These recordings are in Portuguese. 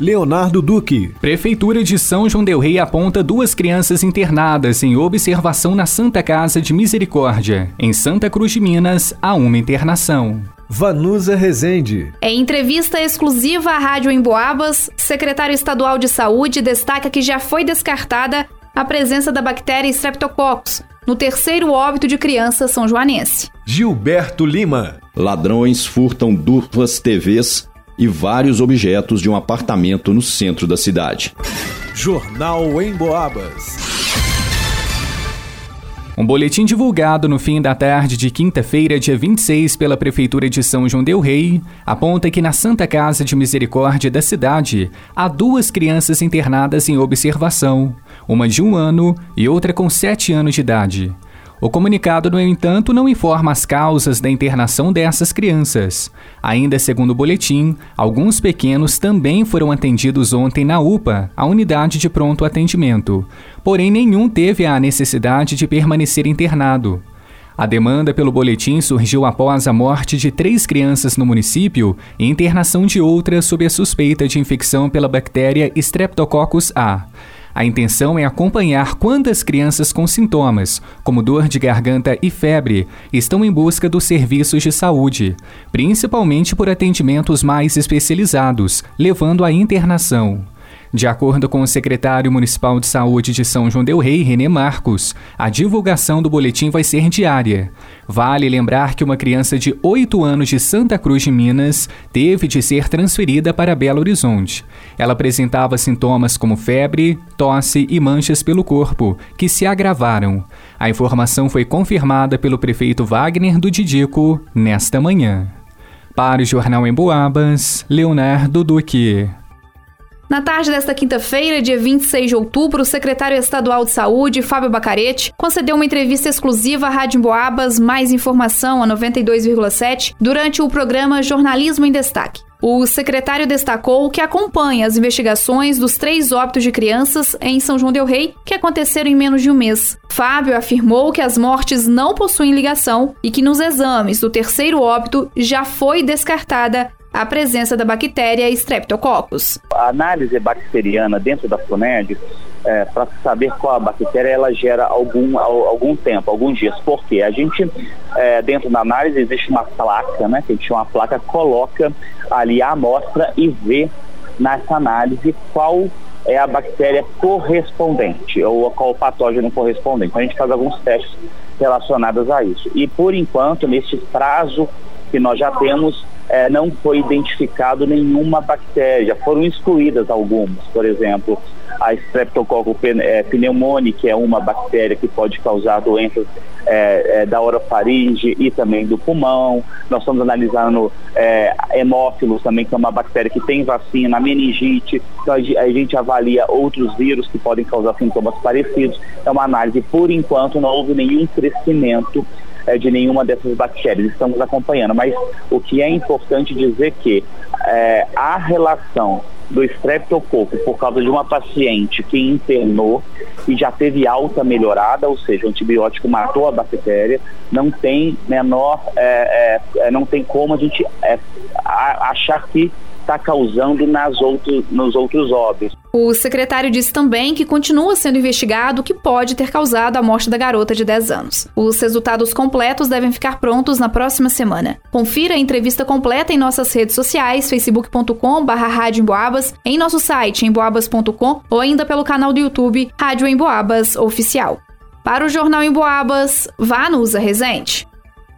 Leonardo Duque. Prefeitura de São João Del Rei aponta duas crianças internadas em observação na Santa Casa de Misericórdia. Em Santa Cruz de Minas, há uma internação. Vanusa Rezende. Em entrevista exclusiva à Rádio Emboabas, secretário estadual de saúde destaca que já foi descartada a presença da bactéria Streptococcus no terceiro óbito de criança são joanense. Gilberto Lima. Ladrões furtam duas TVs e vários objetos de um apartamento no centro da cidade. Jornal em Boabas. Um boletim divulgado no fim da tarde de quinta-feira, dia 26, pela Prefeitura de São João Del Rei, aponta que na Santa Casa de Misericórdia da cidade há duas crianças internadas em observação, uma de um ano e outra com sete anos de idade. O comunicado, no entanto, não informa as causas da internação dessas crianças. Ainda segundo o boletim, alguns pequenos também foram atendidos ontem na UPA, a unidade de pronto atendimento. Porém, nenhum teve a necessidade de permanecer internado. A demanda pelo boletim surgiu após a morte de três crianças no município e internação de outras sob a suspeita de infecção pela bactéria Streptococcus A. A intenção é acompanhar quantas crianças com sintomas, como dor de garganta e febre, estão em busca dos serviços de saúde, principalmente por atendimentos mais especializados, levando à internação. De acordo com o secretário municipal de saúde de São João del Rei, René Marcos, a divulgação do boletim vai ser diária. Vale lembrar que uma criança de 8 anos de Santa Cruz de Minas teve de ser transferida para Belo Horizonte. Ela apresentava sintomas como febre, tosse e manchas pelo corpo, que se agravaram. A informação foi confirmada pelo prefeito Wagner do Didico nesta manhã. Para o Jornal em Boabas, Leonardo Duque. Na tarde desta quinta-feira, dia 26 de outubro, o secretário estadual de saúde, Fábio Bacarete, concedeu uma entrevista exclusiva à Rádio Boabas, mais informação a 92,7, durante o programa Jornalismo em Destaque. O secretário destacou que acompanha as investigações dos três óbitos de crianças em São João Del Rei, que aconteceram em menos de um mês. Fábio afirmou que as mortes não possuem ligação e que nos exames do terceiro óbito já foi descartada a presença da bactéria Streptococcus. A análise bacteriana dentro da FUNED, é, para saber qual a bactéria, ela gera algum, algum tempo, alguns dias. Porque a gente, é, dentro da análise, existe uma placa, né, que a gente chama placa, coloca ali a amostra e vê nessa análise qual é a bactéria correspondente ou qual o patógeno correspondente. Então a gente faz alguns testes relacionados a isso. E por enquanto, nesse prazo que nós já temos, é, não foi identificado nenhuma bactéria, foram excluídas algumas, por exemplo, a Streptococcus é, pneumoniae, que é uma bactéria que pode causar doenças é, é, da orofaringe e também do pulmão. Nós estamos analisando é, hemófilos também, que é uma bactéria que tem vacina, meningite. Então a gente avalia outros vírus que podem causar sintomas parecidos. É uma análise, por enquanto, não houve nenhum crescimento é, de nenhuma dessas bactérias. Estamos acompanhando, mas o que é importante dizer que é, a relação do estreptococo por causa de uma paciente que internou e já teve alta melhorada, ou seja, o antibiótico matou a bactéria, não tem menor, é, é, é não tem como a gente é, achar que está causando nas outros, nos outros óbitos. O secretário disse também que continua sendo investigado o que pode ter causado a morte da garota de 10 anos. Os resultados completos devem ficar prontos na próxima semana. Confira a entrevista completa em nossas redes sociais, facebook.com.br em nosso site emboabas.com ou ainda pelo canal do YouTube Rádio Emboabas Oficial. Para o Jornal Emboabas, vá no Usa Resente.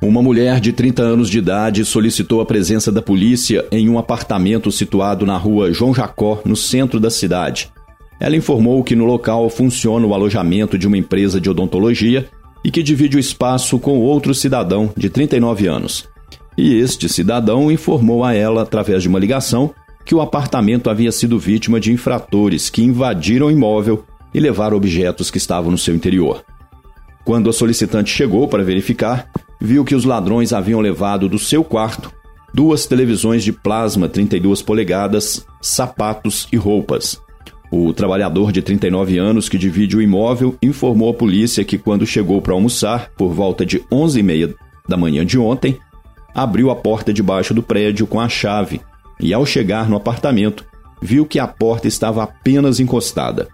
Uma mulher de 30 anos de idade solicitou a presença da polícia em um apartamento situado na rua João Jacó, no centro da cidade. Ela informou que no local funciona o alojamento de uma empresa de odontologia e que divide o espaço com outro cidadão de 39 anos. E este cidadão informou a ela, através de uma ligação, que o apartamento havia sido vítima de infratores que invadiram o imóvel e levaram objetos que estavam no seu interior. Quando a solicitante chegou para verificar, viu que os ladrões haviam levado do seu quarto duas televisões de plasma 32 polegadas, sapatos e roupas. O trabalhador de 39 anos que divide o imóvel informou à polícia que quando chegou para almoçar, por volta de 11h30 da manhã de ontem, abriu a porta debaixo do prédio com a chave e, ao chegar no apartamento, viu que a porta estava apenas encostada.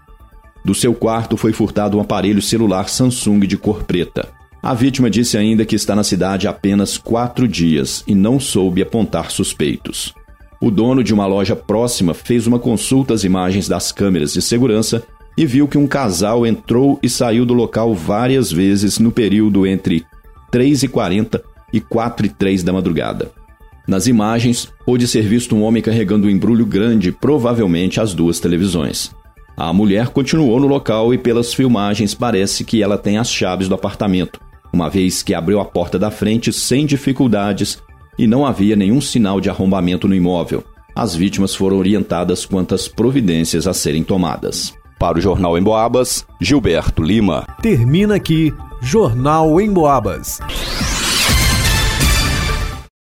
Do seu quarto foi furtado um aparelho celular Samsung de cor preta. A vítima disse ainda que está na cidade há apenas quatro dias e não soube apontar suspeitos. O dono de uma loja próxima fez uma consulta às imagens das câmeras de segurança e viu que um casal entrou e saiu do local várias vezes no período entre 3h40 e 4 e 3 da madrugada. Nas imagens, pôde ser visto um homem carregando um embrulho grande, provavelmente as duas televisões. A mulher continuou no local e, pelas filmagens, parece que ela tem as chaves do apartamento, uma vez que abriu a porta da frente sem dificuldades e não havia nenhum sinal de arrombamento no imóvel. As vítimas foram orientadas quanto às providências a serem tomadas. Para o Jornal em Boabas, Gilberto Lima. Termina aqui Jornal em Boabas.